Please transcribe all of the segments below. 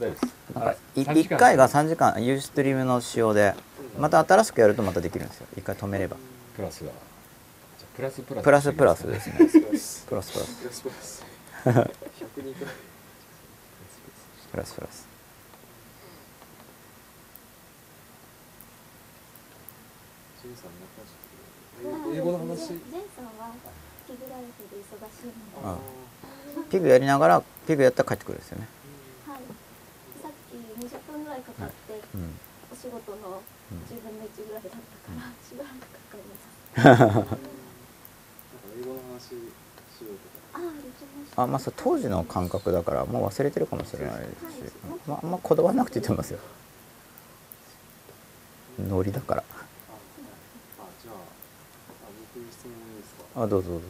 1回が3時間ユーストリームの仕様でまた新しくやるとまたできるんですよ。1回止めれば。プラスはプラスプラス。プラスプラスですね。プラスプラス。プラスプラス。プラス102回プラス。英語の話。ピグライフで忙しいので、あはピグやりながらピグやったら帰ってくるんですよね。い。さっき20分ぐらいかかって、うん。お仕事の10分の1ぐらいだったから、しばらくかかりました。あま。あ当時の感覚だからもう忘れてるかもしれないし、まあ、あんまこだわらなくていいと思いますよ。ノリだから。ああじゃああ僕質問いいですか？あどうぞどうぞ。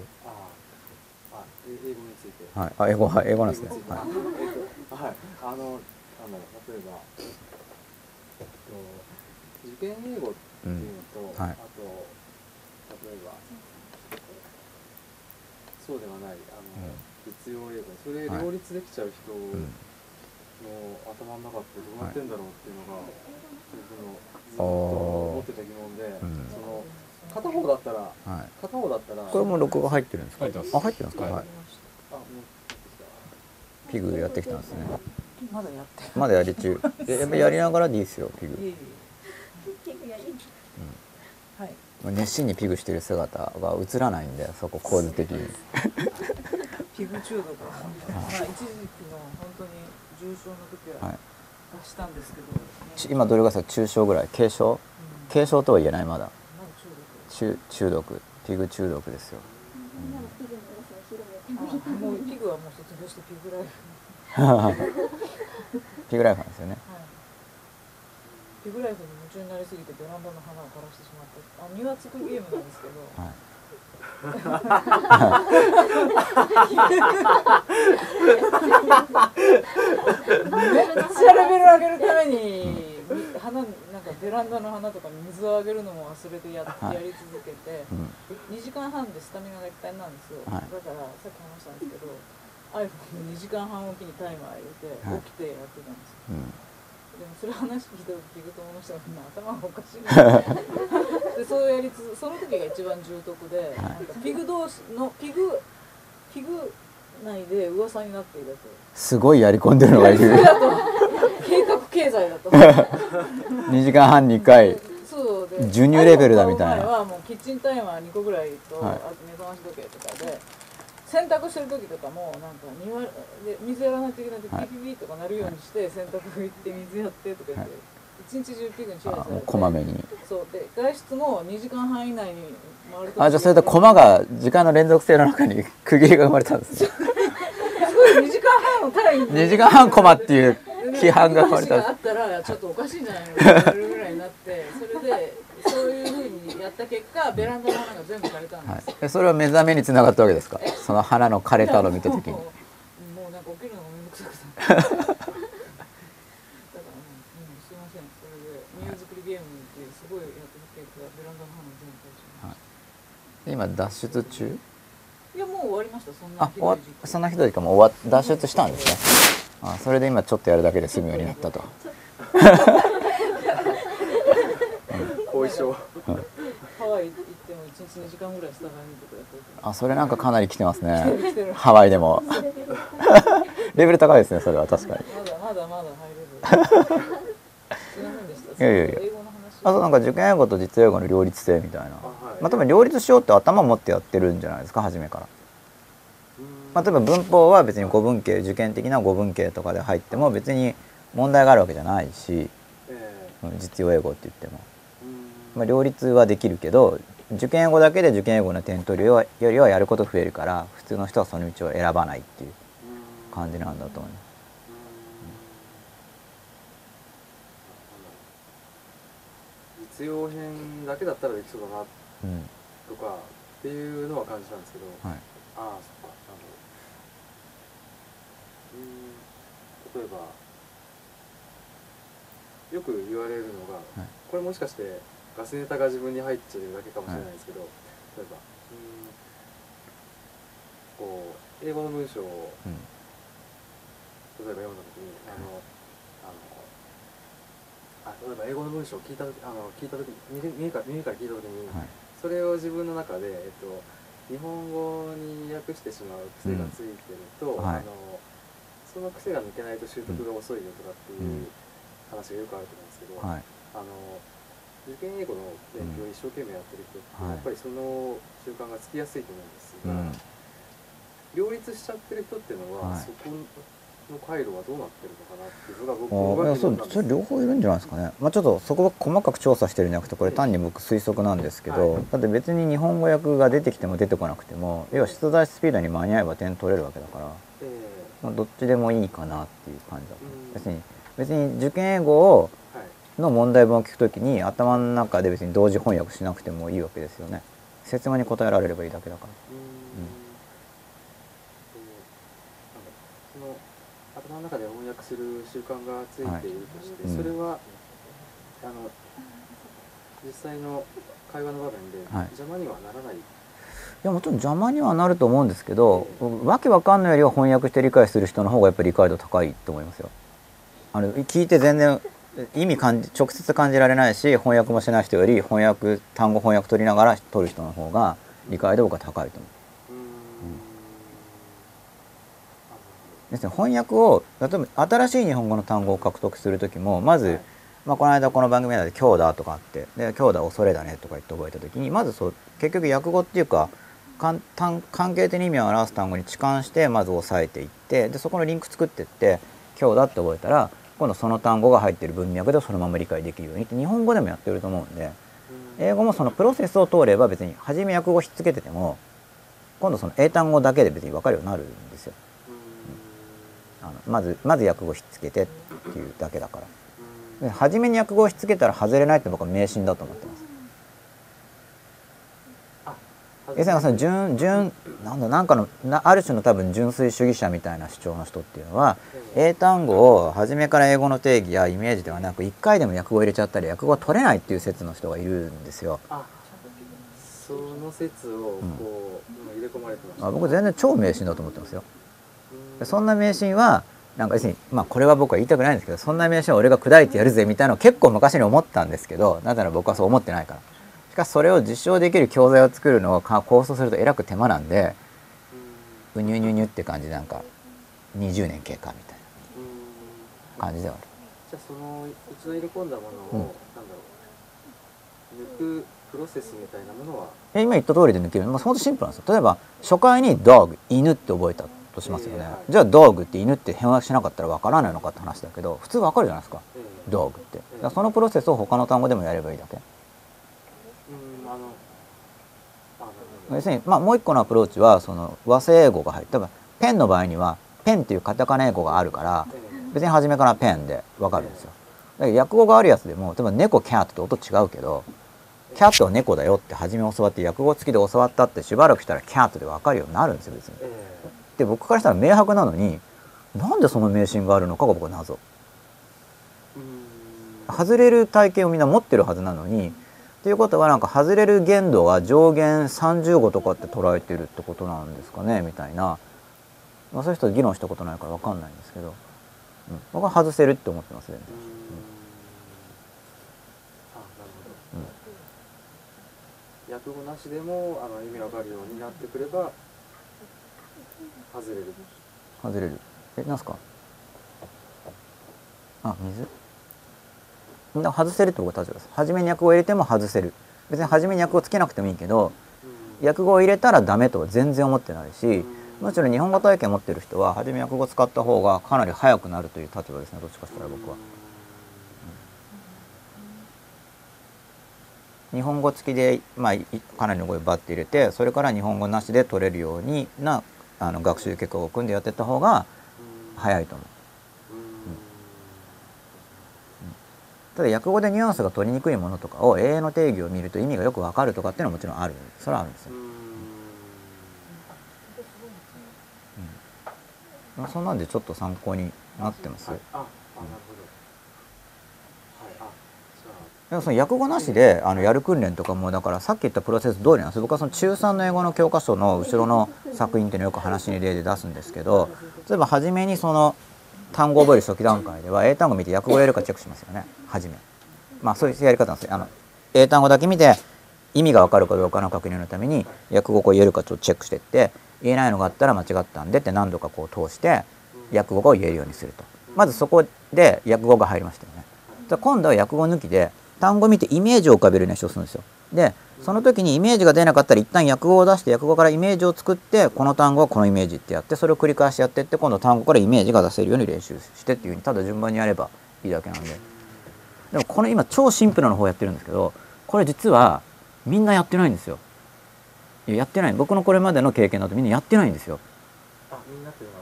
あ英語について。はい。あ英語はい英語なんですね。はい。えっとはい。あのあの例えばえっと受験英語っていうのと、うん。はい。あと例えばそうではないあの、実用英語それはい。両立できちゃう人のうん。頭の中ってどうなってんだろうっていうのが、僕のずっと思ってた疑問で、うん。その片方だったらはい。片方だったらこれも録画入ってるんですか？入ってます。あ入ってるんですか、はいピグやってきたんですね。まだやってまだやり中。えやっぱやりながらでいいですよピグいえいえ。ピグやりはい。熱心にピグしてる姿が映らないんでそこ構図的に。ピグ中毒は本当にまあ一時期の本当に重症の時ははい。出したんですけど、ち今どれぐらいですか中症ぐらい？軽症うん。軽症とは言えないまだ。中毒中中毒。ピグ中毒ですよ。みんもうピグはもう卒業してピグライフ。ピグライフなんですよね。はい。ピグライフに夢中になりすぎてベランダの花を枯らしてしまってあ庭作りゲームなんですけど、はい。めっちゃレベル上げるために、花なんかベランダの花とかに水をあげるのも忘れてや,、はい。やり続けてうん。2時間半でスタミナがいっぱいなんですよ、はい。だからさっき話したんですけど iPhone 2時間半おきにタイマー入れてはい。起きてやってたんですよ、うん。でもそれ話聞いた時ピグ友の人がみんな 頭がおかしいなでそうやりつつその時が一番重篤で、なんかピグ同士のピグピグ内で噂になっていると。すごいやり込んでるのがいる経済だと。2時間半に1回授乳レベルだみたいな。はもうキッチンタイマー2個ぐらいと、はい。あと目覚まし時計とかで洗濯してる時とかもなんか庭で水やらないといけないとはい。ピピピとか鳴るようにして洗濯拭いて水やってとか言って、一日中ピグに注意さこまめに。そう。で外出も2時間半以内に回るとあじゃあそれでコマが時間の連続性の中に区切りが生まれたんですね。すごい2時間半をただに2時間半コマっていう規範が生まれた。があったらちょっとおかしいんじゃないのって言われるぐらいになってそれでそういうふうにやった結果ベランダの花が全部枯れたんです。はい、でそれは目覚めにつながったわけですか？その花の枯れたのを見た時に。もうなんか起きるのがめんどくさくてだから、うん、うん、すいません。それで庭作りゲームってすごいやってる結果ベランダの花全部枯れちゃいましで今脱出中？たいやもう終わりました。そんなそんなひどいか。もう終わっ脱出したんですねあそれで今ちょっとやるだけで済むようになったと。後遺症。ハワイ行っても1日2時間ぐらいスタバにとかやってるかあそれなんかかなり来てますね。ハワイでも。レベル高いですねそれは確かに。まだまだまだ入れるすいやいやいや。あとなんか受験英語と実英語の両立性みたいな。あはい。まあ多分両立しようって頭持ってやってるんじゃないですか初めから。うんまあ、例えば文法は別に語文系受験的な語文系とかで入っても別に問題があるわけじゃないしえうん実用英語って言っても、まあ、両立はできるけど受験英語だけで受験英語の点取るよりはやること増えるから普通の人はその道を選ばないっていううん。感じなんだと思います。実用編だけだったらできそうだなうん。とかっていうのは感じたん。ですけど、はいああそっかなるほどうん例えばよく言われるのが、はい。これもしかしてガスネタが自分に入っちゃうだけかもしれないですけど、例えばうんこう英語の文章をうん。例えば読んだ時にあのあ例えば英語の文章を聞いた時あの聞いた時耳耳から耳から聞いた時に、はい。それを自分の中で、えっと、日本語に訳してしまう癖がついてると、うんはい。あのその癖が抜けないと習得が遅いよとかっていう話がよくあると思うんですけど、はい。あの受験英語の勉強を一生懸命やってる人って、はい。やっぱりその習慣がつきやすいと思うんですが、うん。両立しちゃってる人っていうのは、はい。そこの回路はどうなってるのかなっていうのが僕あーいやそうそれ両方いるんじゃないですかね、まあ、ちょっとそこは細かく調査してるんじゃなくてこれ単に僕推測なんですけど、はい。だって別に日本語訳が出てきても出てこなくても要は出題スピードに間に合えば点取れるわけだから、えまあ、どっちでもいいかなっていう感じだとう。ん。別に別に受験英語をの問題文を聞くときに頭の中で別に同時翻訳しなくてもいいわけですよね。説問に答えられればいいだけだから。うーん。えーなんだその頭の中で翻訳する習慣がついているとして、はい。うんそれはあの実際の会話の場面ではい。邪魔にはならない、いやもちろん邪魔にはなると思うんですけど、わけわかんないよりは翻訳して理解する人の方がやっぱり理解度高いと思いますよ。あの聞いて全然意味感じ直接感じられないし翻訳もしない人より翻訳単語翻訳取りながら取る人の方が理解度が高いと思う。うーんですね翻訳を例えば新しい日本語の単語を獲得する時もまず、はいまあ、この間この番組内で「強打」とかあって「で強打恐れだね」とか言って覚えた時にまずそう結局訳語っていうか関関係的に意味を表す単語に置換してまず押さえていってでそこのリンク作ってって「強打」って覚えたら今度その単語が入ってる文脈でそのまま理解できるようにって日本語でもやってると思うんで英語もそのプロセスを通れば別に初め訳語をひっつけてても今度その英単語だけで別に分かるようになるんですよ。あのまずまず訳語ひっつけてっていうだけだから。で初めに訳語をひっつけたら外れないって僕は迷信だと思ってます。要するにその純純なんだなんかのなある種の多分純粋主義者みたいな主張の人っていうのは英単語を初めから英語の定義やイメージではなく1回でも訳語を入れちゃったり訳語を取れないっていう説の人がいるんですよ。あその説をこう、今入れ込まれてましたあ僕全然超迷信だと思ってますよ。そんな迷信はなんか要するにまあこれは僕は言いたくないんですけどそんな迷信は俺が砕いてやるぜみたいなのを結構昔に思ったんですけどなぜなら僕はそう思ってないからしかしそれを実証できる教材を作るのをか構想するとえらく手間なんでうにゅうにゅうにゅって感じでなんか20年経過みたいうんな感じではある。じゃあその一度入れ込んだものを、うん。なんだろう抜くプロセスみたいなものは？え今言った通りで抜ける。まあほんとシンプルなんですよ。例えば初回に dog 犬って覚えたとしますよね、じゃあ dog って犬って変訳しなかったらわからないのかって話だけど普通わかるじゃないですか。ええ。dog って。そのプロセスを他の単語でもやればいいだけうんあのあなるほど要するに、まあ、もう一個のアプローチはその和製英語が入って多分ペンの場合にはペンっていうカタカナ英語があるからえ別に初めからペンでわかるんですよ。だから訳語があるやつでも例えば猫キャットって音違うけどキャットは猫だよって初め教わって訳語付きで教わったってしばらくしたらキャットでわかるようになるんですよ別に。ええ。で僕からしたら明白なのになんでその迷信があるのかが僕は謎。外れる体験をみんな持ってるはずなのにということはなんか外れる限度が上限35とかって捉えてるってことなんですかねみたいな、まあ、そういう人と議論したことないから分かんないんですけど、うん、僕は外せるって思ってますね訳語なしでもあの意味わかるようになってくれば外れる。外れる。えなんすか？あ水？外せるって僕は立場です。初めに訳語を入れても外せる。別に初めに訳語つけなくてもいいけどうん。訳語を入れたらダメとは全然思ってないし、うん。もちろん日本語体験持ってる人は初め訳語使った方がかなり早くなるという立場ですねどっちかしたら僕は。日本語付きで、まあ、いかなりの語彙バッて入れてそれから日本語なしで取れるようになあの学習結果を組んでやっていった方がうん早いと思うただ訳語でニュアンスが取りにくいものとかを英英の定義を見ると意味がよくわかるとかっていうのはもちろんある。それはあるんですよ。うん。まあそんなんでちょっと参考になってます。でもその訳語なしであのやる訓練とかもだからさっき言ったプロセス通りなんです。よ僕はその中3の英語の教科書の後ろの作品っていうのをよく話に例で出すんですけど例えば初めにその単語覚える初期段階では英単語見て訳語やるかチェックしますよね。初め。まあそういうやり方なんですよ。あの英単語だけ見て意味が分かるかどうかの確認のために訳語を言えるかちょっとチェックしてって言えないのがあったら間違ったんでって何度かこう通して訳語を言えるようにすると。まずそこで訳語が入りましたよね。今度は訳語抜きで単語見てイメージを浮かべる練習をするんですよ。でその時にイメージが出なかったら一旦訳語を出して訳語からイメージを作ってこの単語はこのイメージってやってそれを繰り返しやってって今度単語からイメージが出せるように練習してっていうふうにただ順番にやればいいだけなんで。でもこの今超シンプルな方やってるんですけどこれ実はみんなやってないんですよ。いややってない。僕のこれまでの経験だとみんなやってないんですよ。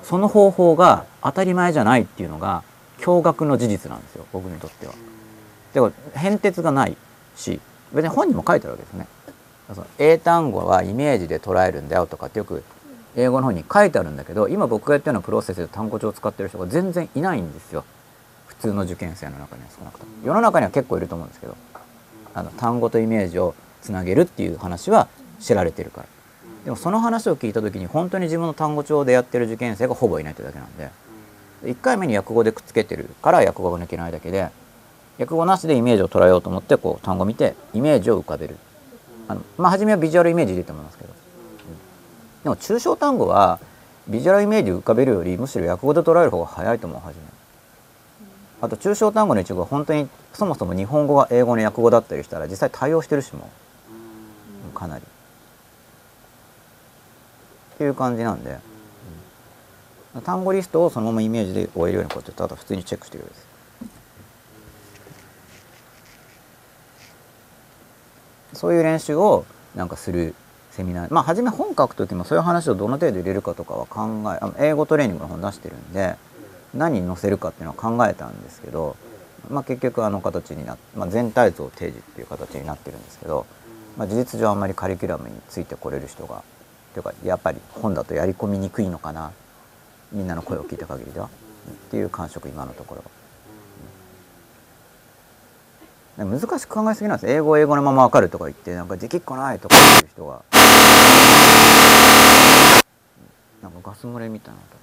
その方法が当たり前じゃないっていうのが驚愕の事実なんですよ僕にとっては。でも変哲がないし別に本にも書いてあるわけですね。その英単語はイメージで捉えるんだよとかってよく英語の本に書いてあるんだけど今僕がやったようなプロセスで単語帳を使ってる人が全然いないんですよ。普通の受験生の中には少なくとも。世の中には結構いると思うんですけど。あの単語とイメージをつなげるっていう話は知られてるから。でもその話を聞いた時に本当に自分の単語帳でやってる受験生がほぼいないってだけなんで。1回目に訳語でくっつけてるから訳語が抜けないだけで訳語なしでイメージを捉えようと思ってこう単語見てイメージを浮かべる。あのまあ初めはビジュアルイメージでいいと思いますけど、でも抽象単語はビジュアルイメージ浮かべるよりむしろ訳語で捉える方が早いと思う初めあと抽象単語の一部は本当にそもそも日本語が英語の訳語だったりしたら実際対応してるしも。かなり。っていう感じなんで、うん。単語リストをそのままイメージで終えるようにこうやってただ普通にチェックしてるようです。そういう練習をなんかするセミナーまあ初め本書く時もそういう話をどの程度入れるかとかは考えあの英語トレーニングの本出してるんで何に載せるかっていうのは考えたんですけど、まあ、結局あの形になっまあ、全体像提示っていう形になってるんですけど、まあ、事実上あんまりカリキュラムについてこれる人がというかやっぱり本だとやり込みにくいのかなみんなの声を聞いた限りではっていう感触今のところ。難しく考えすぎなんです英語英語のまま分かるとか言ってなんかできっこないとか言ってる人が。なんかガス漏れみたいな音が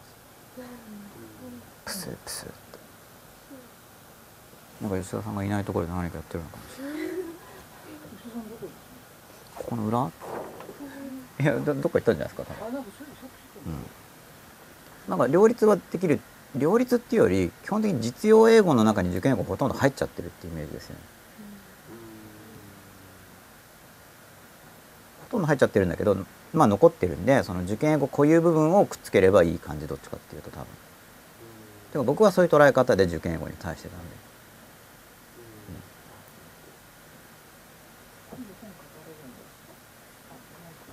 するプスプスって。なんか吉田さんがいないところで何かやってるのかもしれない。ここの裏？いやどどっか行ったんじゃないですか多分。あなんかそうん。なんか両立はできる両立っていうより基本的に実用英語の中に受験英語ほとんど入っちゃってるってイメージですよね。ほとんど入っちゃってるんだけどまあ残ってるんでその受験英語固有部分をくっつければいい感じどっちかっていうと多分。でも僕はそういう捉え方で受験英語に対してたんで。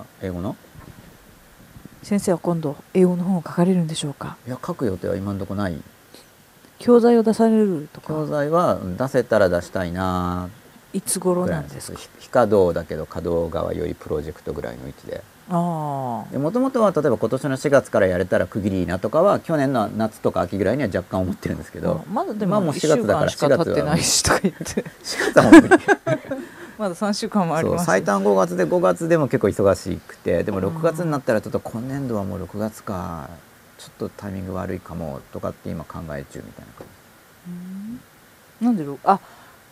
あ英語の？先生は今度英語の本を書かれるんでしょうか？いや書く予定は今のところない。教材を出されると教か材はうん出せたら出したいないつ頃ないんですか？非非稼働だけど稼働側よりプロジェクトぐらいの位置で。ああ。もともとは例えば今年の4月からやれたら区切りいいなとかは去年の夏とか秋ぐらいには若干思ってるんですけど。まだでもまあもう1 4週月だから間しか経ってないしとか言って。4月は無理。まだ3週間もあります。そう最短5月で5月でも結構忙しくてでも6月になったらちょっと今年度はもう6月か。ちょっとタイミング悪いかもとかって今考え中みたいな感なんでろあじ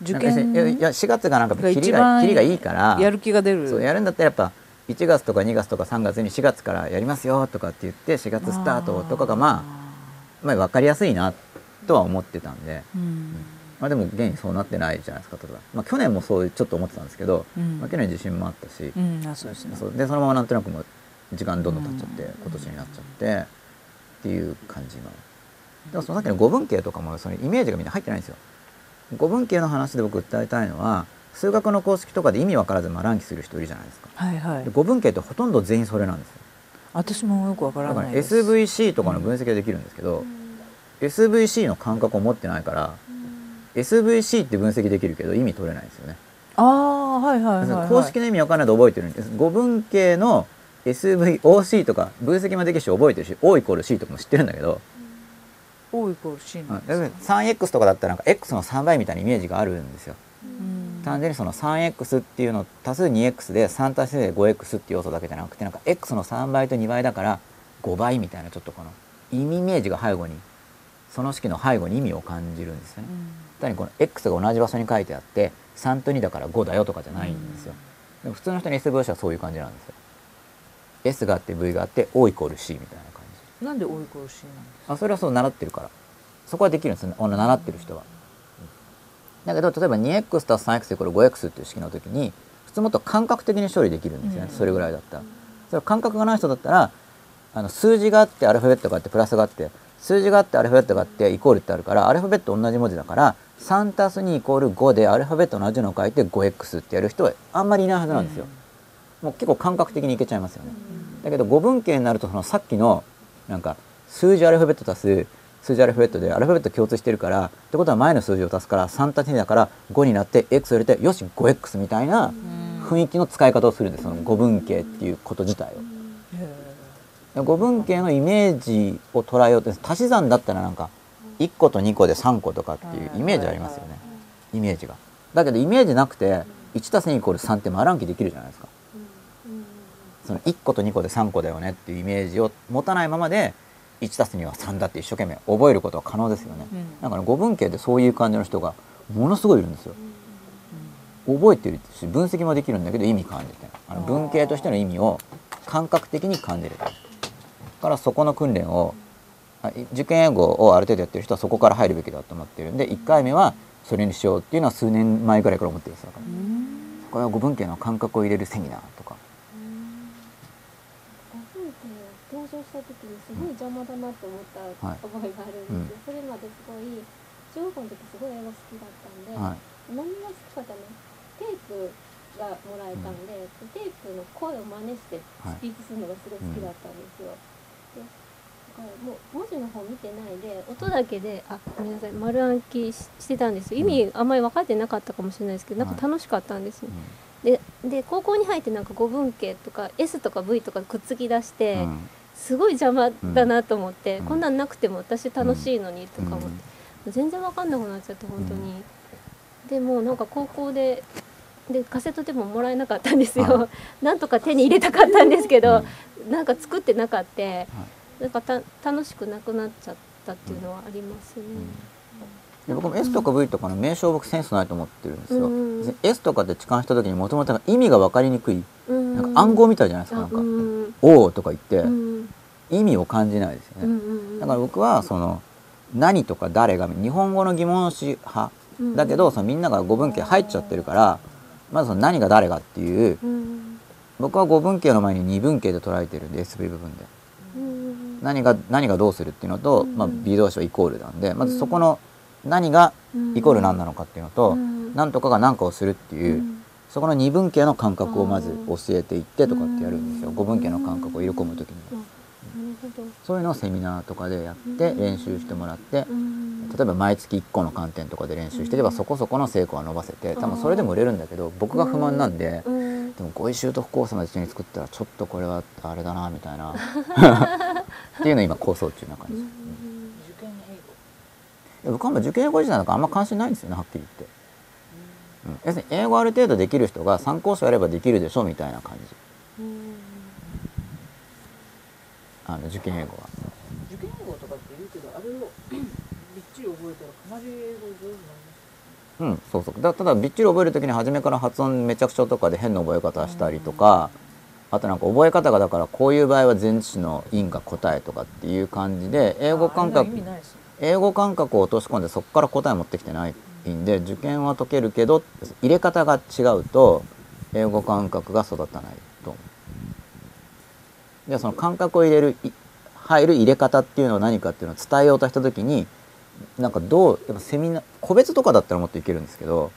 受験いやいや4月がなんかが切り一番が切りがいいからやる気が出る。そうやるんだったらやっぱ1月とか2月とか3月に4月からやりますよとかって言って4月スタートとかがまあまあ分かりやすいなとは思ってたんで、うん。まあ、でも現にそうなってないじゃないですか例えば、まあ、去年もそうちょっと思ってたんですけど、うん。まあ、去年自信もあったし、うんあそうですね。そう。でそのままなんとなくもう時間どんどん経っちゃって、今年になっちゃってっていう感じ今でもそのさっきの語文系とかもそのイメージがみんな入ってないんですよ語文系の話で僕訴えたいのは数学の公式とかで意味わからずまあ乱気する人いるじゃないですか。はいはい。で語文系ってほとんど全員それなんですよ。私もよくわからだからないです SVC とかの分析ができるんですけど、SVC の感覚を持ってないから、SVC って分析できるけど意味取れないんですよね、ああはいはいはい、はい、公式の意味わからないで覚えてるんです。語文系の SVOC とか分析もできるし覚えてるし O イコール C とかも知ってるんだけど、O イコール C なんうんだから 3X とかだったらなんか X の3倍みたいなイメージがあるんですようん単純にその 3X っていうの足す 2X で3足すで 5X っていう要素だけじゃなくてなんか X の3倍と2倍だから5倍みたいなちょっとこの意味イメージが背後にその式の背後に意味を感じるんですよね。単にこの x が同じ場所に書いてあって3と2だから5だよとかじゃないんですよ。でも普通の人の S 分子はそういう感じなんですよ。S があって V があって O イコール C みたいな。なんで追い殺しなんですあそれはそう習ってるからそこはできるんです習ってる人は。だけど例えば 2x たす 3x イコール 5x っていう式の時に普通もっと感覚的に処理できるんですよね、うんそれぐらいだったら。それ感覚がない人だったらあの数字があってアルファベットがあってプラスがあって数字があってアルファベットがあってイコールってあるからアルファベット同じ文字だから3たす2イコール5でアルファベット同じのを書いて 5x ってやる人はあんまりいないはずなんですよ。もう結構感覚的にいけちゃいますよね。だけど5分形になるとそのさっきのなんか数字アルファベット足す数字アルファベットでアルファベット共通してるからってことは前の数字を足すから3足す2だから5になって x を入れてよし 5x みたいな雰囲気の使い方をするんですその5分形っていうこと自体を。5分形のイメージを捉えようって足し算だったらなんか1個と2個で3個とかっていうイメージありますよね。イメージが。だけどイメージなくて1たす2イコール3って丸暗記できるじゃないですか。その1個と2個で3個だよねっていうイメージを持たないままで1たす2は3だって一生懸命覚えることは可能ですよね。だから5分形でそういう感じの人がものすごいいるんですよ。覚えてるし分析もできるんだけど意味感じて。あの文系としての意味を感覚的に感じる。からそこの訓練を受験英語をある程度やってる人はそこから入るべきだと思ってるんで1回目はそれにしようっていうのは数年前ぐらいから思ってるんですよ。これは5分形の感覚を入れるセミナーとか5分って登場した時にすごい邪魔だなって思ったはい。覚えがあるんですよ、それまですごい中学校の時すごい英語好きだったんで、はい。何が好きかったのテープがもらえたんで、テープの声を真似してスピーチするのがすごい好きだったんですよ、でだからもう文字の方見てないで音だけであごめんなさい丸暗記ししてたんですよ。意味あんまり分かってなかったかもしれないですけどなんか楽しかったんですよ、でで高校に入ってなんか語文系とか S とか V とかくっつき出して、うんすごい邪魔だなと思って、うん。こんなんなくても私楽しいのにとか思って、全然わかんなくなっちゃって本当に、でもうなんか高校ででカセットでももらえなかったんですよ、はなんとか手に入れたかったんですけど、なんか作ってなかった、なんかた楽しくなくなっちゃったっていうのはありますね、で僕も S とか V とかの名称僕センスないと思ってるんですよ、うん S とかって痴漢した時にもともと意味が分かりにくいうんなんか暗号みたいじゃないですかなんか。うん「おー」とか言ってうん意味を感じないですよね。んだから僕はその何とか誰が日本語の疑問詞派だけどそのみんなが語文系入っちゃってるからまずその何が誰がっていううん僕は語文系の前に二分形で捉えてるんで SV 部分で。うん何が何がどうするっていうのと、まあ、B 動詞はイコールなんでまずそこの何がイコール何なのかっていうのと、うん。何とかが何かをするっていう、うん。そこの二分形の感覚をまず教えていってとかってやるんですよ。五分形の感覚を入れ込む時に。そういうのをセミナーとかでやって練習してもらってうん。例えば毎月1個の観点とかで練習してればそこそこの成果は伸ばせて多分それでも売れるんだけど僕が不満なんでうん。でも語彙習得コースまで一緒に作ったらちょっとこれはあれだなみたいな。っていうのを今構想中な感じ。です受験英語いや僕はもう受験英語自体なんかあんま関心ないんですよねはっきり言って、うん、要するに英語ある程度できる人が参考書やればできるでしょみたいな感じ。あの受験英語は。受験英語とかって言うけどあれをびっちり覚えたらかなり英語上手になりますうんそうそう。だただびっちり覚える時に初めから発音めちゃくちゃとかで変な覚え方したりとかあとなんか覚え方がだからこういう場合は前置詞の因が答えとかっていう感じで英語感覚が意味ないですね英語感覚を落とし込んでそこから答え持ってきてないんで受験は解けるけど入れ方が違うと英語感覚が育たないと思う。でその感覚を入れる入る入れ方っていうのは何かっていうのを伝えようとした時になんかどうやっぱセミナー個別とかだったらもっといけるんですけど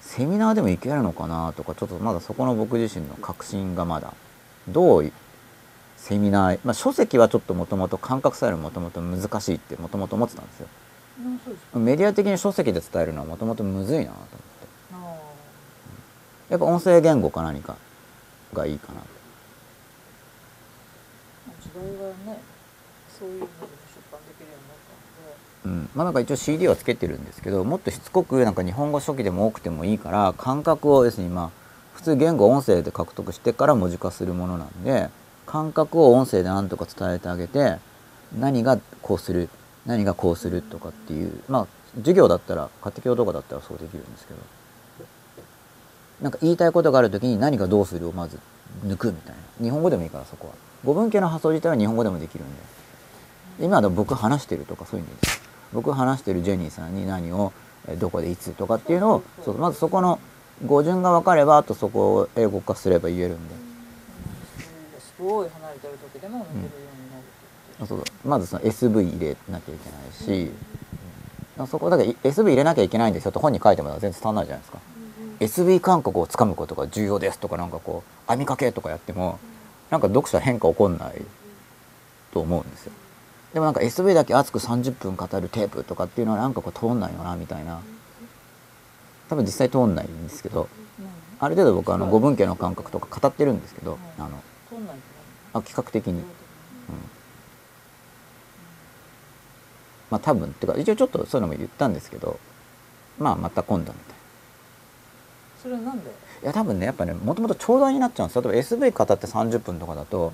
セミナーでもいけるのかなとかちょっとまだそこの僕自身の確信がまだどうセミナー、まあ、書籍はちょっともともと感覚さえるもともと難しいってもともと思ってたんですよ。メディア的に書籍で伝えるのはもともとむずいなと思って。あやっぱ音声言語か何かがいいかなと。あ時代がねそういうので出版できるようになったので。うん、まあなんか一応 CD はつけてるんですけどもっとしつこくなんか日本語書記でも多くてもいいから感覚を要するにまあ普通言語を音声で獲得してから文字化するものなんで感覚を音声でなんとか伝えてあげて何がこうする何がこうするとかっていうまあ授業だったら家庭教とかだったらそうできるんですけどなんか言いたいことがある時に何がどうするをまず抜くみたいな。日本語でもいいからそこは。語文系の発想自体は日本語でもできるんで。今でも僕話してるとかそういう意味です僕話してるジェニーさんに何をどこでいつとかっていうのをそうまずそこの語順が分かればあとそこを英語化すれば言えるんで。ごい離れてる時でも抜けるようになるってことそうまずその SV 入れなきゃいけないし、そこだから SV 入れなきゃいけないんですよと本に書いても全然伝わらないじゃないですか。SV 感覚をつかむことが重要ですとかなんかこう網掛けとかやってもなんか読者変化起こんないと思うんですよ。でもなんか SV だけ熱く30分語るテープとかっていうのはなんかこう通んないよなみたいな。多分実際通んないんですけどある程度僕あの語文系の感覚とか語ってるんですけどあのあ企画的に。まあ多分っていうか一応ちょっとそういうのも言ったんですけどまあまた今度みたいな。それはなんで？いや多分ねやっぱねもともと長大になっちゃうんです。よ例えば SV 語って30分とかだと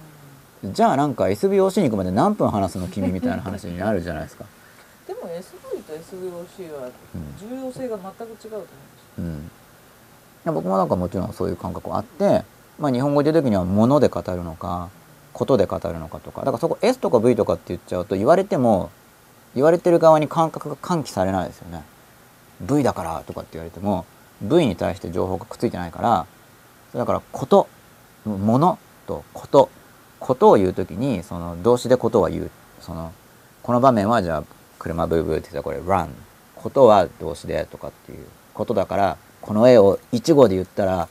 じゃあなんか SVOC に行くまで何分話すの君みたいな話になるじゃないですか。でも SV と SVOC は重要性が全く違うと思うんですよ。うん、いや僕もなんかもちろんそういう感覚はあって、まあ、日本語で言う時には物で語るのかことで語るのかとか。だからそこ S とか V とかって言っちゃうと言われても言われてる側に感覚が喚起されないですよね。V だからとかって言われても V に対して情報がくっついてないからだからこと物とことことを言う時にその動詞でことは言う。そのこの場面はじゃあ車ブーブーって言ったらこれ run ことは動詞でとかっていうことだからこの絵を一語で言ったら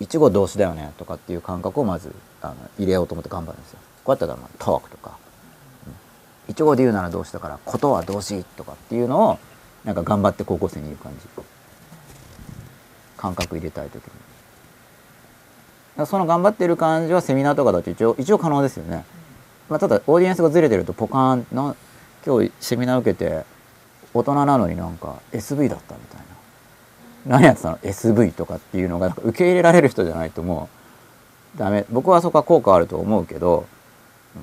一語動詞だよねとかっていう感覚をまずあの入れようと思って頑張るんですよ。こうやったらまあトークとか、うん一語で言うなら動詞だからことは動詞とかっていうのをなんか頑張って高校生に言う感じ感覚入れたい時に。その頑張ってる感じはセミナーとかだと一応一応可能ですよね。まあ、ただオーディエンスがずれてるとポカーンな今日セミナー受けて大人なのになんか SV だったみたいな何やってたの？SV とかっていうのが受け入れられる人じゃないともうダメ。僕はそこは効果あると思うけど、うん。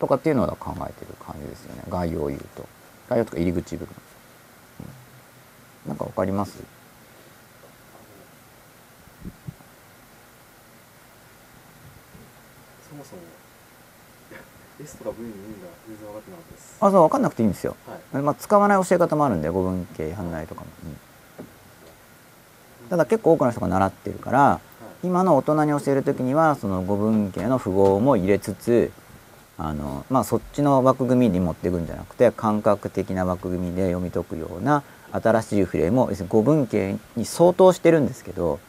とかっていうのは考えてる感じですよね。概要を言うと。概要とか入り口部分、うん。なんかわかります？そもそも S とか V の意味が全然分かってなかったです。あそう分かんなくていいんですよ、はい。まあ、使わない教え方もあるんで語文系違反内とかも、うんただ結構多くの人が習ってるから今の大人に教える時にはその語文系の符号も入れつつあの、まあ、そっちの枠組みに持っていくんじゃなくて感覚的な枠組みで読み解くような新しいフレームを要するに語文系に相当してるんですけど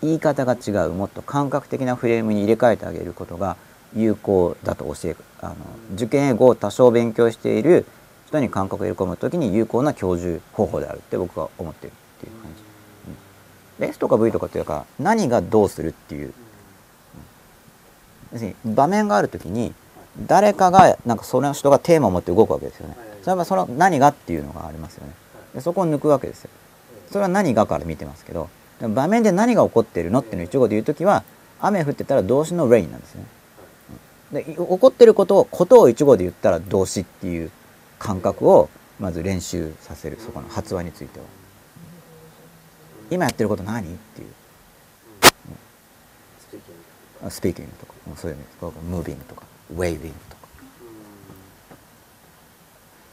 言い方が違うもっと感覚的なフレームに入れ替えてあげることが有効だと教えるあの受験英語を多少勉強している人に感覚を入れ込む時に有効な教授方法であるって僕は思ってる。S とか V とかっていうか何がどうするっていう、要するに場面がある時に誰かがなんかその人がテーマを持って動くわけですよね。それはその何がっていうのがありますよね。でそこを抜くわけですよ。それは何がから見てますけど場面で何が起こってるのっていうのを一語で言う時は雨降ってたら動詞の rain なんですね。で起こってることをことを一語で言ったら動詞っていう感覚をまず練習させるそこの発話については。今やってること何？っていう。スピーキングあスピーキングとか。そういうムービングとかウェイビングとか。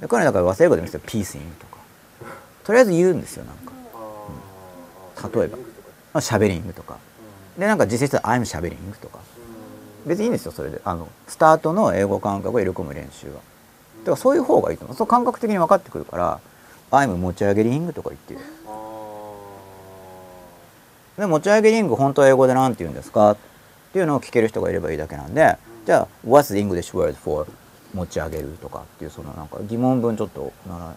でこれだから忘れることでもいいですよ。ピースイングとか。とりあえず言うんですよなんか。あ例えば。あシャベリングとか。でなんか実際したら「I'm シャベリング」とか。別にいいんですよそれで。あのスタートの英語感覚を入れ込む練習は。だからそういう方がいいと思う。そう感覚的に分かってくるから「I'm 持ち上げリング」とか言ってるで持ち上げリング本当は英語で何て言うんですかっていうのを聞ける人がいればいいだけなんでじゃあ「What's the English word for 持ち上げる?」とかっていうそのなんか疑問文ちょっとなら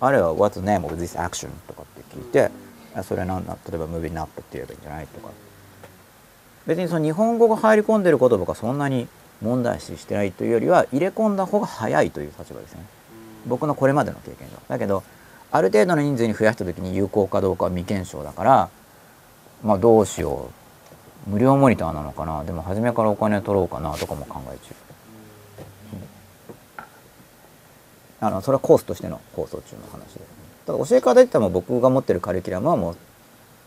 あるいは「What's the name of this action?」とかって聞いてそれなんだ例えば「moving up」って言えばいいんじゃないとか別にその日本語が入り込んでる言葉がそんなに問題視してないというよりは入れ込んだ方が早いという立場ですね僕のこれまでの経験がだけどある程度の人数に増やした時に有効かどうかは未検証だからまあどうしよう。無料モニターなのかな。でも初めからお金取ろうかなとかも考え中、あのそれはコースとしての構想中の話で。ただ教え方で言ったらも僕が持ってるカリキュラムはもう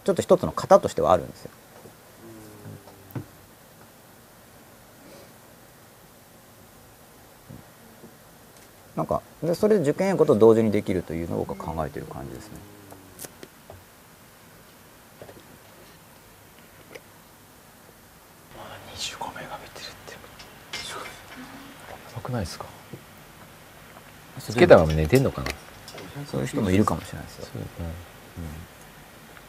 ちょっと一つの型としてはあるんですよ。なんかでそれで受験英語と同時にできるというのを僕は考えてる感じですね25メガ見てるってやばくないですか？つけたまま寝てんのかな？そういう人もいるかもしれないですよ。そう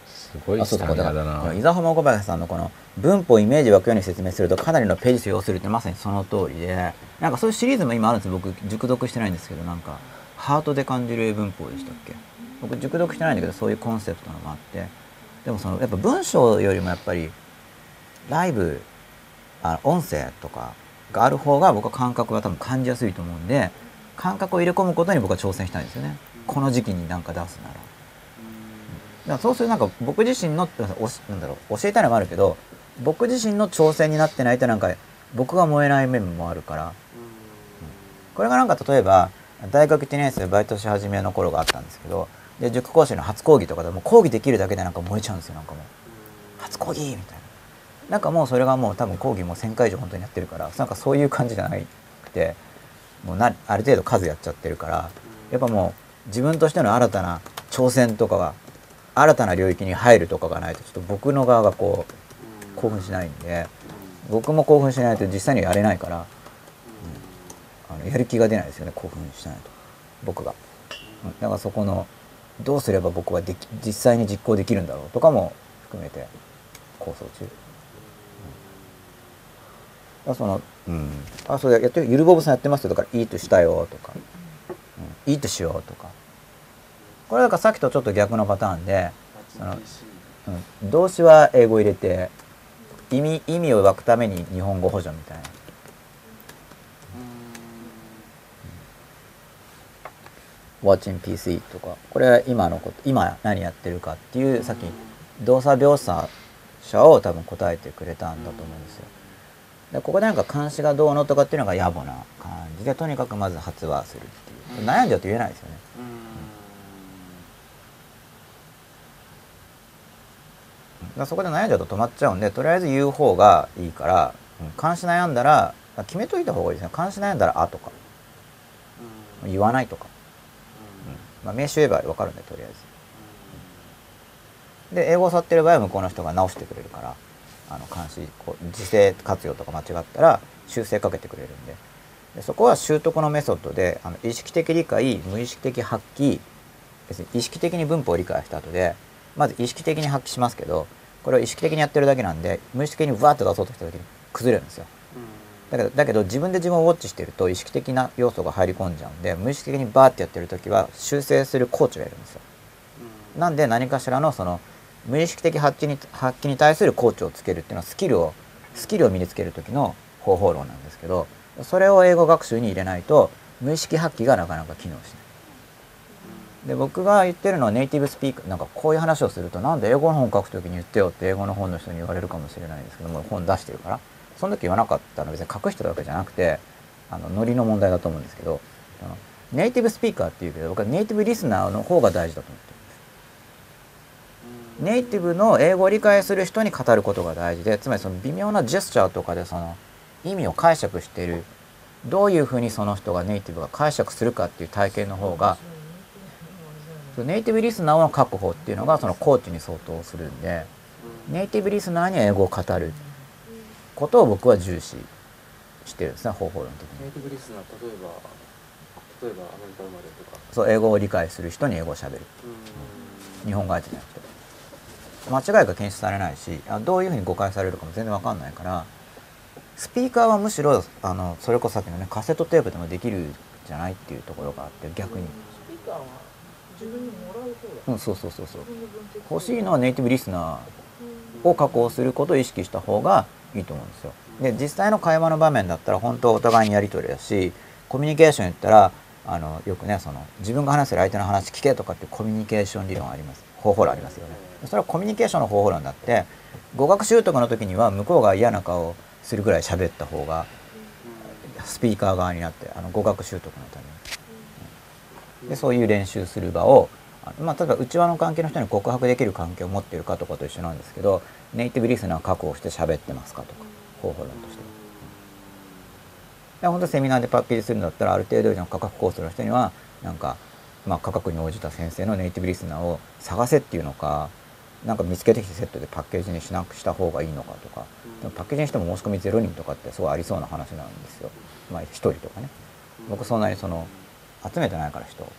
すごいスタミナだな伊沢浜小林さんのこの文法をイメージ湧くように説明するとかなりのページ数要するってまさにその通りでなんかそういうシリーズも今あるんですよ。僕熟読してないんですけどなんかハートで感じる英文法でしたっけ？僕熟読してないんだけどそういうコンセプトのもあって。でもそのやっぱ文章よりもやっぱりライブあの音声とかがある方が僕は感覚が多分感じやすいと思うんで感覚を入れ込むことに僕は挑戦したいんですよね。この時期に何か出すなら。だからそうするとなんか僕自身のおしなんだろう教えたいのもあるけど僕自身の挑戦になってないとなんか僕が燃えない面もあるから。これがなんか例えば大学1年生バイトし始めの頃があったんですけどで塾講師の初講義とかでも講義できるだけでなんか燃えちゃうんですよなんかもう。初講義みたいな。なんかもうそれがもう多分講義も1000回以上本当にやってるからなんかそういう感じじゃなくてもうなある程度数やっちゃってるからやっぱもう自分としての新たな挑戦とかが新たな領域に入るとかがないとちょっと僕の側がこう興奮しないんで僕も興奮しないと実際にはやれないから、うんあのやる気が出ないですよね興奮しないと。僕が、うんだからそこのどうすれば僕はでき実際に実行できるんだろうとかも含めて構想中、そのうん。あそれやってゆるぼぶさんやってますよだからいいとしたよとか、うん、いいとしようとか。これだかさっきとちょっと逆のパターンでその、うん、動詞は英語入れて意味意味を湧くために日本語補助みたいな。watching PC とか。これは今のこと今何やってるかっていうさっき動作描写者を多分答えてくれたんだと思うんですよ。でここでなんか監視がどうのとかっていうのが野暮な感じでとにかくまず発話するっていう。悩んじゃうと言えないですよね。だからそこで悩んじゃうと止まっちゃうんでとりあえず言う方がいいから、うん、監視悩んだら決めといた方がいいですね。監視悩んだら「あ」とか。言わないとか、うん。まあ、名詞言えば分かるんでとりあえず。で英語を触ってる場合は向こうの人が直してくれるからあの監視こう時制活用とか間違ったら修正かけてくれるんで。でそこは習得のメソッドであの意識的理解無意識的発揮別に意識的に文法を理解した後でまず意識的に発揮しますけどこれを意識的にやってるだけなんで無意識的にわーって出そうとした時に崩れるんですよ。だけどだけど自分で自分をウォッチしてると意識的な要素が入り込んじゃうんで無意識的にバーってやってる時は修正するコーチがいるんですよ。なんで何かしらのその無意識的発揮に発揮に対するコーチをつけるっていうのはスキルをスキルを身につける時の方法論なんですけどそれを英語学習に入れないと無意識発揮がなかなか機能しない。で僕が言ってるのはネイティブスピーカーなんかこういう話をするとなんで英語の本書く時に言ってよって英語の本の人に言われるかもしれないですけども本出してるからその時言わなかったのは別に隠してるわけじゃなくてあのノリの問題だと思うんですけどネイティブスピーカーっていうけど僕はネイティブリスナーの方が大事だと思ってるネイティブの英語を理解する人に語ることが大事でつまりその微妙なジェスチャーとかでその意味を解釈しているどういうふうにその人がネイティブが解釈するかっていう体験の方がネイティブリスナーの確保っていうのがそのコーチに相当するんでネイティブリスナーに英語を語ることを僕は重視してるんですね方法論的に。ネイティブリスナー例えば例えばアメリカ生まれとか。そう英語を理解する人に英語をしゃべる日本語相手じゃなくて間違いが検出されないしあどういうふうに誤解されるかも全然わかんないからスピーカーはむしろあのそれこそさっきのねカセットテープでもできるんじゃないっていうところがあって逆に、スピーカーは自分にもらう方だ。うん、そうそうそうそう。欲しいのはネイティブリスナーを加工することを意識した方がいいと思うんですよ。で実際の会話の場面だったら本当お互いにやり取りだしコミュニケーション言ったらあのよくねその自分が話してる相手の話聞けとかっていうコミュニケーション理論あります方法論ありますよね。それはコミュニケーションの方法論だって語学習得の時には向こうが嫌な顔するぐらい喋った方がスピーカー側になってあの語学習得のために。でそういう練習する場をまあ、例えば内輪の関係の人に告白できる関係を持っているかとかと一緒なんですけどネイティブリスナー確保して喋ってますかとか方法論としてで本当セミナーでパッケージするんだったらある程度の価格コースの人にはなんか、まあ、価格に応じた先生のネイティブリスナーを探せっていうのかなんか見つけてきてセットでパッケージにしなくした方がいいのかとかでもパッケージにしても申し込み0人とかってすごいありそうな話なんですよ。まあ1人とかね。僕そんなにその集めてないから人を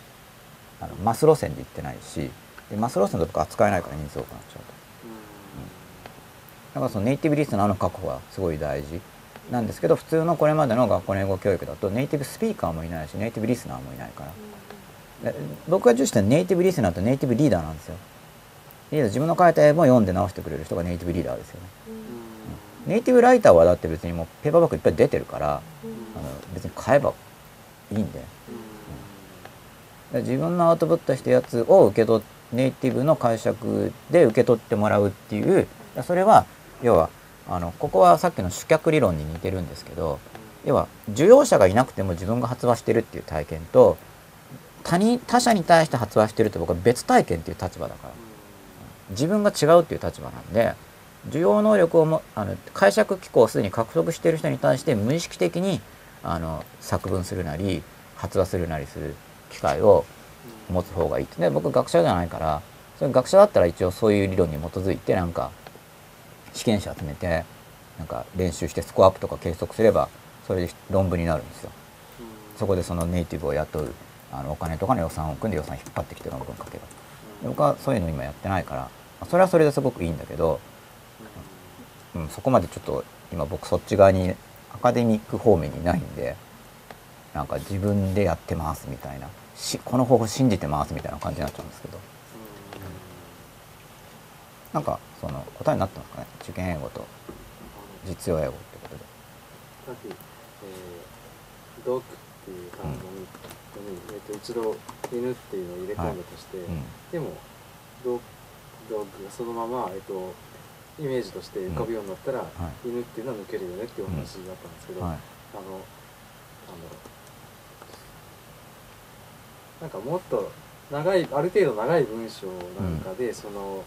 あのマス路線で行ってないしでマス路線だとか扱えないから人数多くなっちゃうと、だからそのネイティブリスナーの確保はすごい大事。なんですけど普通のこれまでの学校の英語教育だとネイティブスピーカーもいないしネイティブリスナーもいないから。で僕が重視してるネイティブリスナーとネイティブリーダーなんですよ。リーダー自分の書いた絵も読んで直してくれる人がネイティブリーダーですよね、ネイティブライターはだって別にもうペーパーバッグいっぱい出てるから、あの別に買えばいいんで、で自分のアウトプットしたやつを受け取っネイティブの解釈で受け取ってもらうっていうそれは要はあのここはさっきの主客理論に似てるんですけど要は需要者がいなくても自分が発話してるっていう体験と他人他者に対して発話してるって僕は別体験っていう立場だから。自分が違うっていう立場なんで需要能力をもあの解釈機構をすでに獲得している人に対して無意識的にあの作文するなり発話するなりする機会を持つ方がいいって。ね僕学者じゃないからそれ学者だったら一応そういう理論に基づいてなんか試験者集めてなんか練習してスコアアップとか計測すればそれで論文になるんですよ。そこでそのネイティブを雇う。あのお金とかの予算を組んで予算引っ張ってきて論文書けばで僕はそういうの今やってないからそれはそれですごくいいんだけど、うん、そこまでちょっと今僕そっち側にアカデミック方面にないんでなんか自分でやってますみたいなしこの方法信じてますみたいな感じになっちゃうんですけど。なんかその答えになったんですかね？受験英語と実用英語ってことで。さっき、えー、ドッグっていう単語、えー、と一度犬っていうのを入れ込んだとして、うん。でもドッグがそのまま、えー、とイメージとして浮かぶようになったら、は犬っていうのは抜けるよねっていうお話だったんですけど、はい。あのあのなんかもっと長いある程度長い文章なんかで、その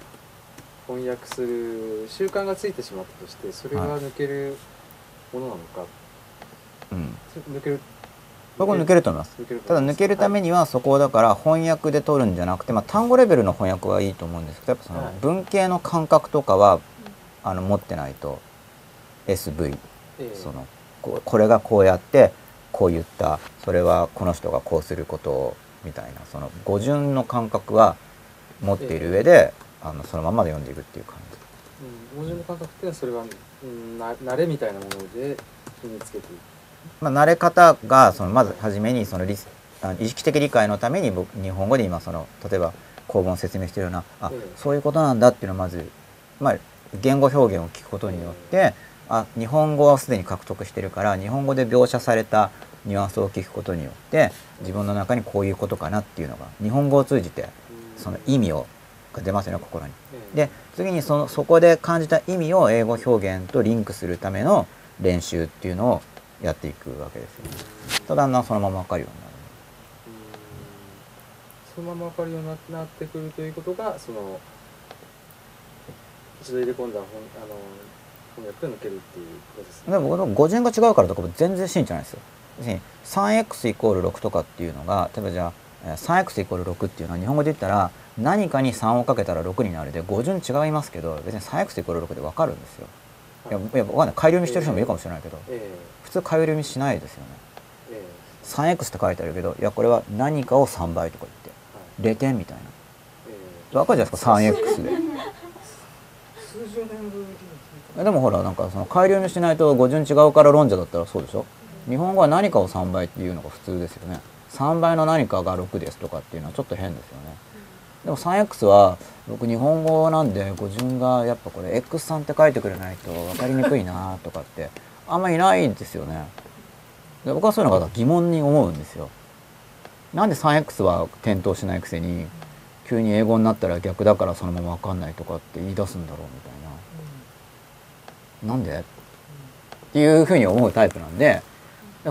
翻訳する習慣がついてしまったとしてそれが抜けるものなのか、うん、抜ける僕も抜けると思います。ただ抜けるためにはそこをだから翻訳で取るんじゃなくて、まあ、単語レベルの翻訳はいいと思うんですけどやっぱそのはい。文系の感覚とかはあの持ってないと SV ええ。そのここれがこうやってこう言った。それはこの人がこうすることをみたいな。その語順の感覚は持っている上で、あのそのままで読んでいくっていう感じ。うん、文字の感覚っていうのはそれは、うん、な慣れみたいなもので身につけていくまあ、慣れ方がそのまず初めにそのリスあの意識的理解のために僕日本語で今その例えば構文を説明してるようなあ、ええそういうことなんだっていうのをまず、まあ、言語表現を聞くことによってあ日本語はすでに獲得してるから日本語で描写されたニュアンスを聞くことによって自分の中にこういうことかなっていうのが日本語を通じてその意味をが出ますよね心に。で次にそのそこで感じた意味を英語表現とリンクするための練習っていうのをやっていくわけですよね。とだんだんそのまま分かるようになる。そのまま分かるようにななってくるということがその一度入れ込んだ本あの翻訳が抜けるっていうことですでも語順が違うからとかも全然信じてないですよ。要するに 3x イコール6とかっていうのが例えばじゃあえー 3x イコール6っていうのは日本語で言ったら何かに3をかけたら6になるで語順違いますけど別に 3x イコール6で分かるんですよ。いやいやわかんない改良読みしてる人もいるかもしれないけどえ普通改良読みしないですよね。ええ。3x って書いてあるけどいやこれは何かを3倍とか言って0点みたいな。ええ。分かるじゃないですか 3x で。数十年ぶりでもほらなんかその改良にしないと語順違うから論者だったらそうでしょ？日本語は何かを3倍っていうのが普通ですよね。3倍の何かが6ですとかっていうのはちょっと変ですよね。でも 3x は僕日本語なんで語順がやっぱこれ x3 って書いてくれないと分かりにくいなとかってあんまりいないんですよね。で僕はそういうのが疑問に思うんですよ。なんで 3x は点灯しないくせに急に英語になったら逆だからそのまま分かんないとかって言い出すんだろうみたいな。なんで？っていうふうに思うタイプなんで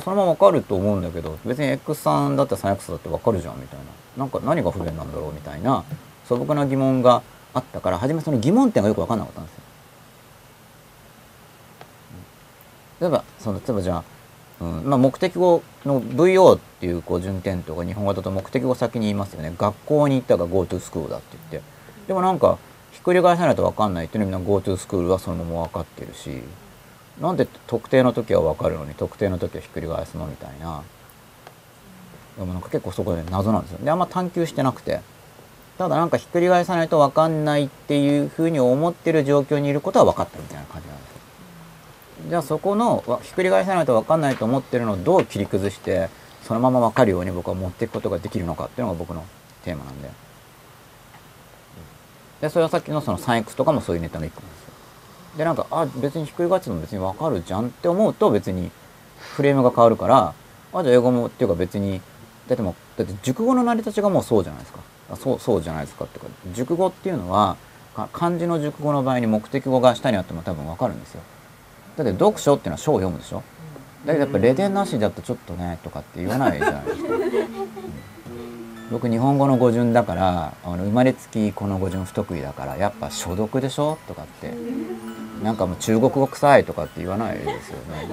そのまま分かると思うんだけど別に X3 だったら 3X だって分かるじゃんみたいな。なんか何が不便なんだろうみたいな素朴な疑問があったから初めその疑問点がよく分かんなかったんですよ。例えばその例えばじゃあ、うんまあ、目的語の VO っていうこう順点とか日本語だと目的語先に言いますよね。学校に行ったが Go to school だって言って。でもなんかひっくり返さないと分かんないっていうのみんな Go to school はそのまま分かってるしなんで特定の時は分かるのに特定の時はひっくり返すのみたいな。でもなんか結構そこで謎なんですよ。であんま探求してなくて。ただなんかひっくり返さないと分かんないっていうふうに思ってる状況にいることは分かったみたいな感じなんですじゃあそこのわひっくり返さないと分かんないと思ってるのをどう切り崩してそのまま分かるように僕は持っていくことができるのかっていうのが僕のテーマなんで。でそれはさっきのその 3X とかもそういうネタの一個なんですよ。でなんかあ別にひっくり返っても別に分かるじゃんって思うと別にフレームが変わるからあじゃあ英語もっていうか別にだってもうだって熟語の成り立ちがもうそうじゃないですか。あそうそうじゃないですかってか熟語っていうのはか漢字の熟語の場合に目的語が下にあっても多分分かるんですよだって読書っていうのは書を読むでしょ？だけどやっぱレデンなしだとちょっとねとかって言わないじゃないですか、うん僕日本語の語順だからあの生まれつきこの語順不得意だからやっぱ所読でしょ？とかってなんかもう中国語臭いとかって言わないですよね。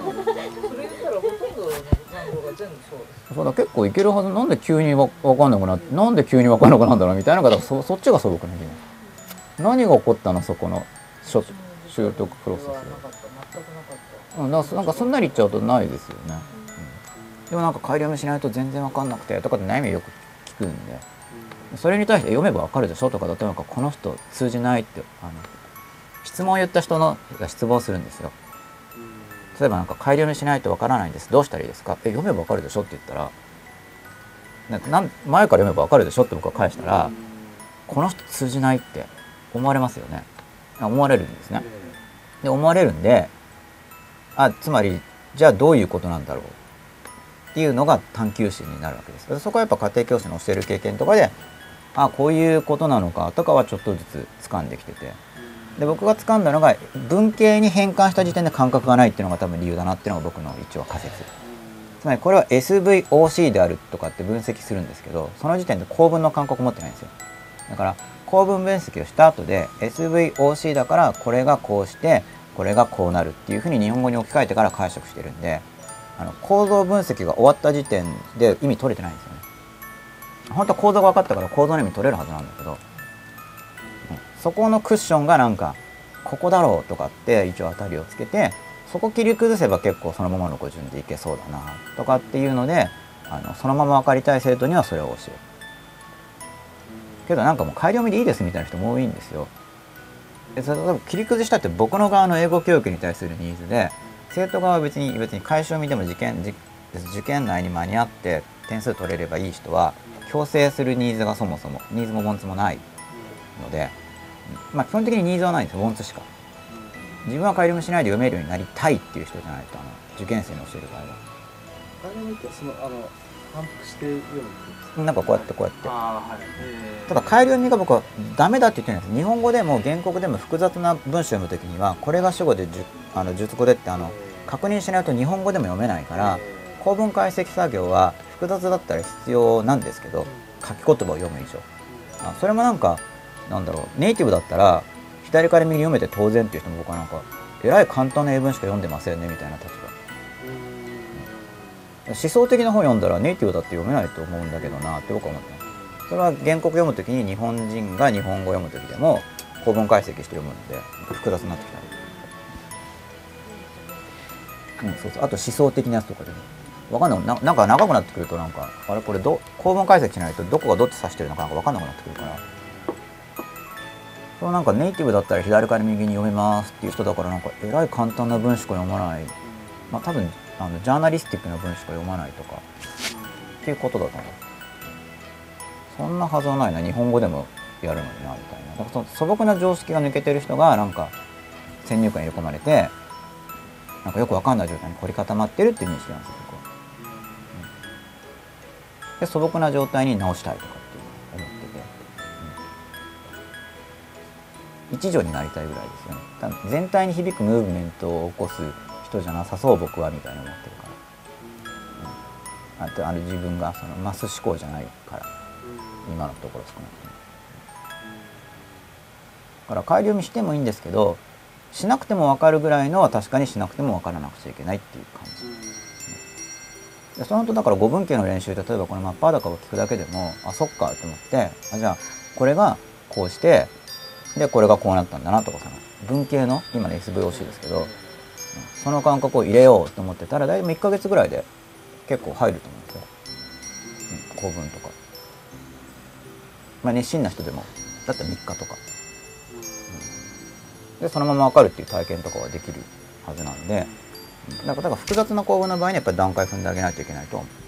それ言ったらほとんどの単語が全部そうだ結構いけるはず。なんで急にわ分かんなくなってなんで急に分かんなくなるんだろうみたいな方がそそっちが素朴な疑問何が起こったの？そこの習習得プロセス。なうん、だなんかそんなり言っちゃうとないですよね、うん、でもなんか改良しないと全然分かんなくてとかって悩みよく聞くんで。それに対して読めば分かるでしょとかだとなんかこの人通じないってあの質問を言った人のが失望するんですよ。例えばなんか改良しないと分からないんです。どうしたらいいですか？え読めば分かるでしょって言ったらななん前から読めば分かるでしょって僕は返したらこの人通じないって思われますよね。思われるんですね。で思われるんであつまりじゃあどういうことなんだろうっていうのが探求心になるわけです。そこはやっぱ家庭教師の教える経験とかであこういうことなのかとかはちょっとずつ掴んできてて。で僕が掴んだのが文系に変換した時点で感覚がないっていうのが多分理由だなっていうのが僕の一応仮説。つまりこれは SVOC であるとかって分析するんですけどその時点で構文の感覚持ってないんですよ。だから構文分析をした後で SVOC だからこれがこうしてこれがこうなるっていうふうに日本語に置き換えてから解釈してるんであの構造分析が終わった時点で意味取れてないんですよね。本当は構造が分かったから構造の意味取れるはずなんだけど、うん。そこのクッションがなんかここだろうとかって一応当たりをつけてそこ切り崩せば結構そのままの語順でいけそうだなとかっていうのであのそのまま分かりたい生徒にはそれを教える。けどなんかもう改良見でいいですみたいな人も多いんですよ。それ例えば切り崩したって僕の側の英語教育に対するニーズで生徒側は別に別に解消見でも受験受験内に間に合って点数取れればいい人は強制するニーズがそもそもニーズもウォンツもないので、まあ基本的にニーズはないんですよウォンツしか。自分は改良もしないで読めるようになりたいっていう人じゃないとあの受験生に教える場合は。改良見てそのあの反復して読むなんかこうやってこうやって。はい。えー。ただ改良味が僕はダメだって言ってないんです。日本語でも原告でも複雑な文章を読むときにはこれが主語であの述語でってあの確認しないと日本語でも読めないから構文解析作業は複雑だったら必要なんですけど書き言葉を読む以上。あそれもなんかなんだろうネイティブだったら左から右に読めて当然っていう人も僕はなんかえらい簡単な英文しか読んでませんねみたいな立場思想的な本読んだらネイティブだって読めないと思うんだけどなって僕は思ってますそれは原告読むときに日本人が日本語読むときでも構文解析して読むので複雑になってきた、うん、そうそう。あと思想的なやつとかでも。わかんない。ななんか長くなってくるとなんかあれ？これど構文解析しないとどこがどっち指してるのかなんかわかんなくなってくるから。そのなんかネイティブだったら左から右に読めますっていう人だからなんかえらい簡単な文しか読まない。まあ多分あのジャーナリスティックな文しか読まないとかっていうことだと思う。そんなはずはないな。日本語でもやるのになみたいな。だからその素朴な常識が抜けてる人がなんか先入観に入れ込まれてなんかよくわかんない状態に凝り固まってるっていう認識なんですよ僕は、うん。で素朴な状態に直したいとかっていう思ってて、うん。一助になりたいぐらいですよね。全体に響くムーブメントを起こす人じゃなさそう僕はみたいな思ってるから。うん。あとあの自分がそのマス思考じゃないから今のところ少なくとも。だから改良見してもいいんですけどしなくても分かるぐらいのは確かにしなくても分からなくちゃいけないっていう感じ。でその後だから5分形の練習例えばこのマッパー高を聞くだけでもあそっかと思ってあじゃあこれがこうしてでこれがこうなったんだなとかその文系の今の SVOC ですけどその感覚を入れようと思ってたら大体1ヶ月ぐらいで結構入ると思うんですよ、うん、構文とか。まあ熱心な人でも。だったら3日とか。でそのまま分かるっていう体験とかはできるはずなんで。うん。だから複雑な構文の場合にやっぱり段階踏んであげないといけないと思う。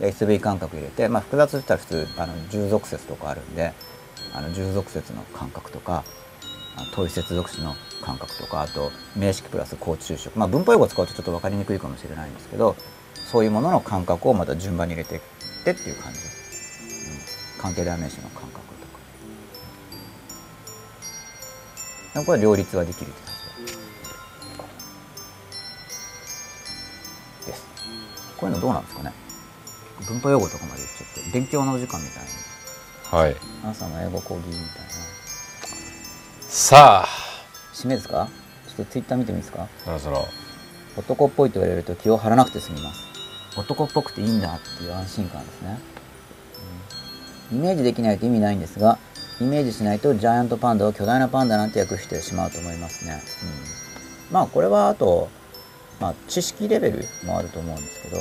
で SV 感覚入れて、まあ、複雑って言ったら普通あの従属説とかあるんであの従属説の感覚とかあ問い接続詞の感覚とかあと名式プラス交通色。まあ文法用語を使うとちょっと分かりにくいかもしれないんですけどそういうものの感覚をまた順番に入れていってっていう感じ、うん、関係代名詞の感覚とか。でもこれ両立はできるって感じです。こういうのどうなんですかね。文法用語とかまで言っちゃって勉強のお時間みたいにはい。朝の英語講義みたいな。さあ締めですか？ちょっとツイッター見てもいいですか？そろそろ。男っぽいと言われると気を張らなくて済みます。男っぽくていいんだっていう安心感ですね、うん。イメージできないと意味ないんですがイメージしないとジャイアントパンダを巨大なパンダなんて訳してしまうと思いますね、うん。まあこれはあと、まあ、知識レベルもあると思うんですけど、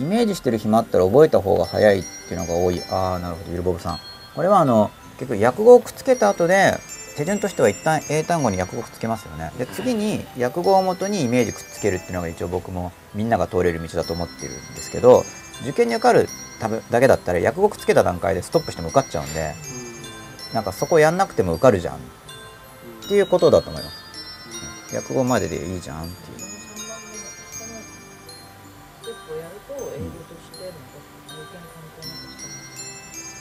うん。イメージしてる暇あったら覚えた方が早いっていうのが多い。ああなるほど。ゆるぼぶさん。これはあの結局訳語をくっつけた後で手順としては一旦英単語に訳語くっつけますよね。で次に訳語をもとにイメージくっつけるっていうのが一応僕もみんなが通れる道だと思ってるんですけど受験に受かるだけだったら訳語くっつけた段階でストップしても受かっちゃうんでなんかそこやんなくても受かるじゃん。っていうことだと思います。うん訳語まででいいじゃんっていう。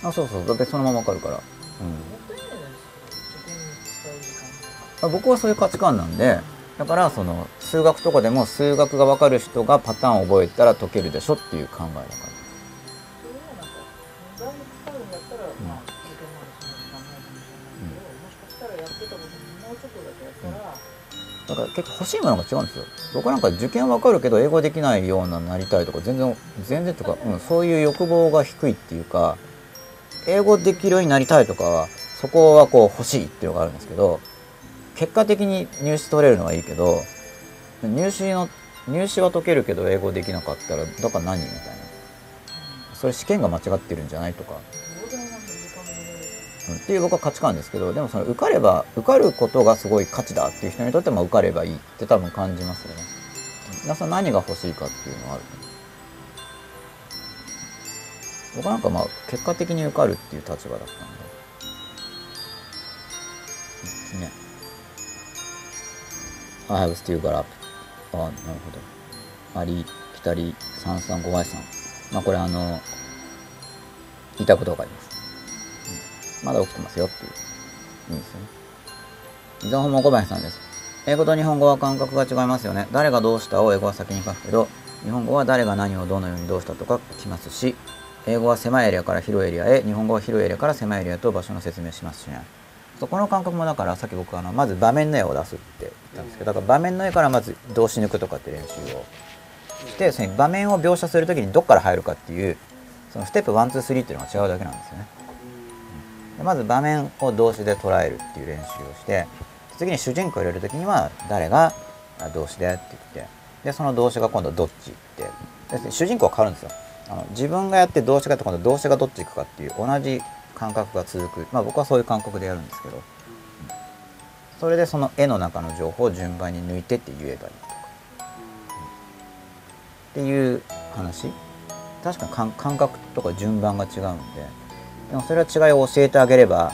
あそうそう。だってそのまま分かるから、うんまあ僕はそういう価値観なんでだからその数学とかでも数学が分かる人がパターンを覚えたら解けるでしょっていう考えだから。だから結構欲しいものが違うんですよ。僕なんか受験わかるけど英語できないようななりたいとか全然全然とか、うん、そういう欲望が低いっていうか英語できるようになりたいとかはそこはこう欲しいっていうのがあるんですけど結果的に入試取れるのはいいけど入試の入試は解けるけど英語できなかったらだから何みたいなそれ試験が間違ってるんじゃないとかうんっていう僕は価値観ですけどでもその受かれば受かることがすごい価値だっていう人にとっても受かればいいって多分感じますよね。皆さん何が欲しいかっていうのはある僕なんかまあ結果的に受かるっていう立場だったんで。うんね。I have still got up. あ、なるほど。あり、きたり、三三五倍さん。まあこれあの、言いたいことがあります。うんまだ起きてますよっていう意味ですよね。伊沢も小林さんです。英語と日本語は感覚が違いますよね。誰がどうしたを英語は先に書くけど、日本語は誰が何をどのようにどうしたとか書きますし、英語は狭いエリアから広いエリアへ、日本語は広いエリアから狭いエリアと場所の説明しますしね。そこの感覚もだからさっき僕あのまず場面の絵を出すって言ったんですけどだから場面の絵からまず動詞抜くとかって練習をしてその場面を描写するときにどっから入るかっていうそのステップ123っていうのが違うだけなんですよね。でまず場面を動詞で捉えるっていう練習をして次に主人公を入れる時には誰があ動詞でって言ってでその動詞が今度どっちってで主人公は変わるんですよ。あの自分がやって動詞がやって今度動詞がどっち行くかっていう同じ感覚が続く。まあ僕はそういう感覚でやるんですけど、うんそれでその絵の中の情報を順番に抜いてって言えばいいとか、っていう話。確かに感感覚とか順番が違うんで。でもそれは違いを教えてあげれば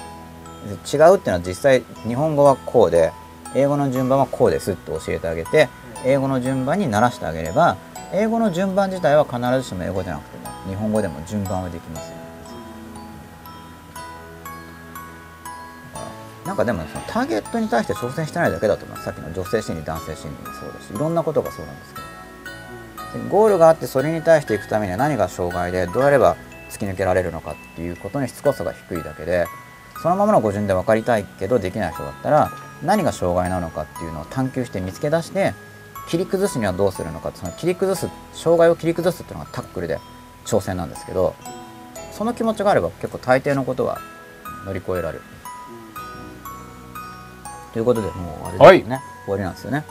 違うっていうのは実際日本語はこうで英語の順番はこうですって教えてあげて英語の順番に慣らしてあげれば英語の順番自体は必ずしも英語じゃなくても日本語でも順番はできますよ。なんかでもそのターゲットに対して挑戦してないだけだと思いますさっきの女性心理男性心理もそうだしいろんなことがそうなんですけどゴールがあってそれに対していくためには何が障害でどうやれば突き抜けられるのかっていうことにしつこさが低いだけでそのままの語順で分かりたいけどできない人だったら何が障害なのかっていうのを探求して見つけ出して切り崩すにはどうするのかその切り崩す障害を切り崩すっていうのがタックルで挑戦なんですけどその気持ちがあれば結構大抵のことは乗り越えられる。ということでもう終わりですね、終わりなんですよね。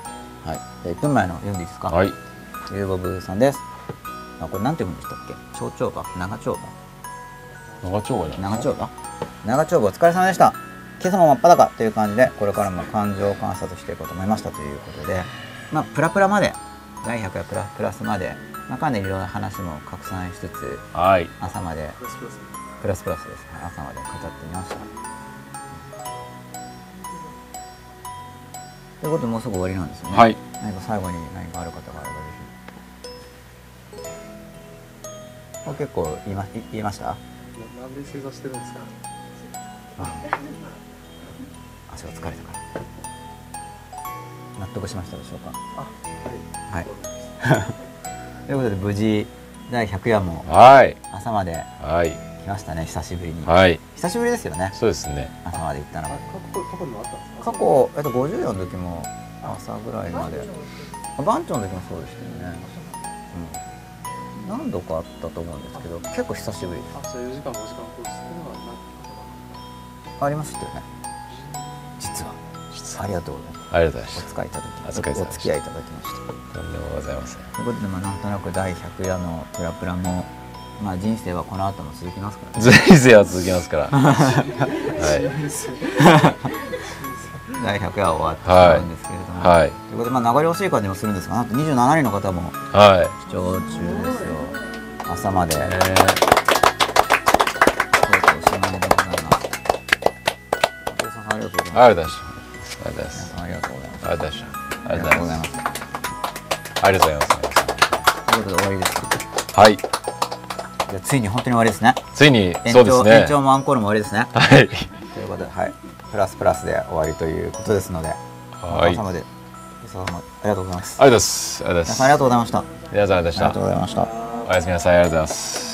はい、じゃあ1分前の読んでいいですか？はいゆうぼぶさんです。あ、これなんて読むんでしたっけ？長丁場、長丁場、長丁場じゃ長丁場？長丁場お疲れ様でした。今朝も真っ裸という感じで、これからも感情観察していこうと思いましたということで。まあ、プラプラまで、第100やプラプラスまで、まあ、かなりいろんな話も拡散しつつ、はい朝まで。プラスプラスです。はい朝まで語ってみました。ということで、もうすぐ終わりなんですよね。はい何か最後に何かある方があればぜひ。これ結構言いまい言いました？ななんで正座してるんですか？足が疲れたから。納得しましたでしょうか？あはい。ということで無事第100夜もはい朝まではい来ましたね久しぶりに。はい久しぶりですよね。そうですね朝まで行ったのあが。過去過去にもあったんですか？過去えっと54の時も朝ぐらいまで。あ番長の時もそうでしたよね。うん。何度かあったと思うんですけど結構久しぶりです。あじゃあ4時間5時間コースっていうのはなありましたよね。実は。ありがとうございます。ありがとうございましお使いいただきお疲れ様でしたお付き合いいただきました。たとんでもございませんということで、まあ、なんとなく第100夜のプラプラも、まあ、人生はこの後も続きますからね。人生は続きますから はい 第100夜は終わってしまうんですけれども。はいということで、まあ、流れ惜しい感じもするんですが、なんと27人の方もはい視聴中ですよ。朝まで。えとうとうおしまいでございます。お父さんありがとうございー、ます。ありがとうございありがとうございますありがとうございます。ありがとうございます。ありがとうございますということで終わりです。はいじゃあついに本当に終わりですね。ついに延長そうですね。延長もアンコールも終わりですね。はい。ということで、はい、プラスプラスで終わりということですので、はい。朝まで、朝までありがとうございます。ありがとうございます。ありがとうございます。皆さんありがとうございました。ありがとうございました。おやすみなさい。ありがとうございます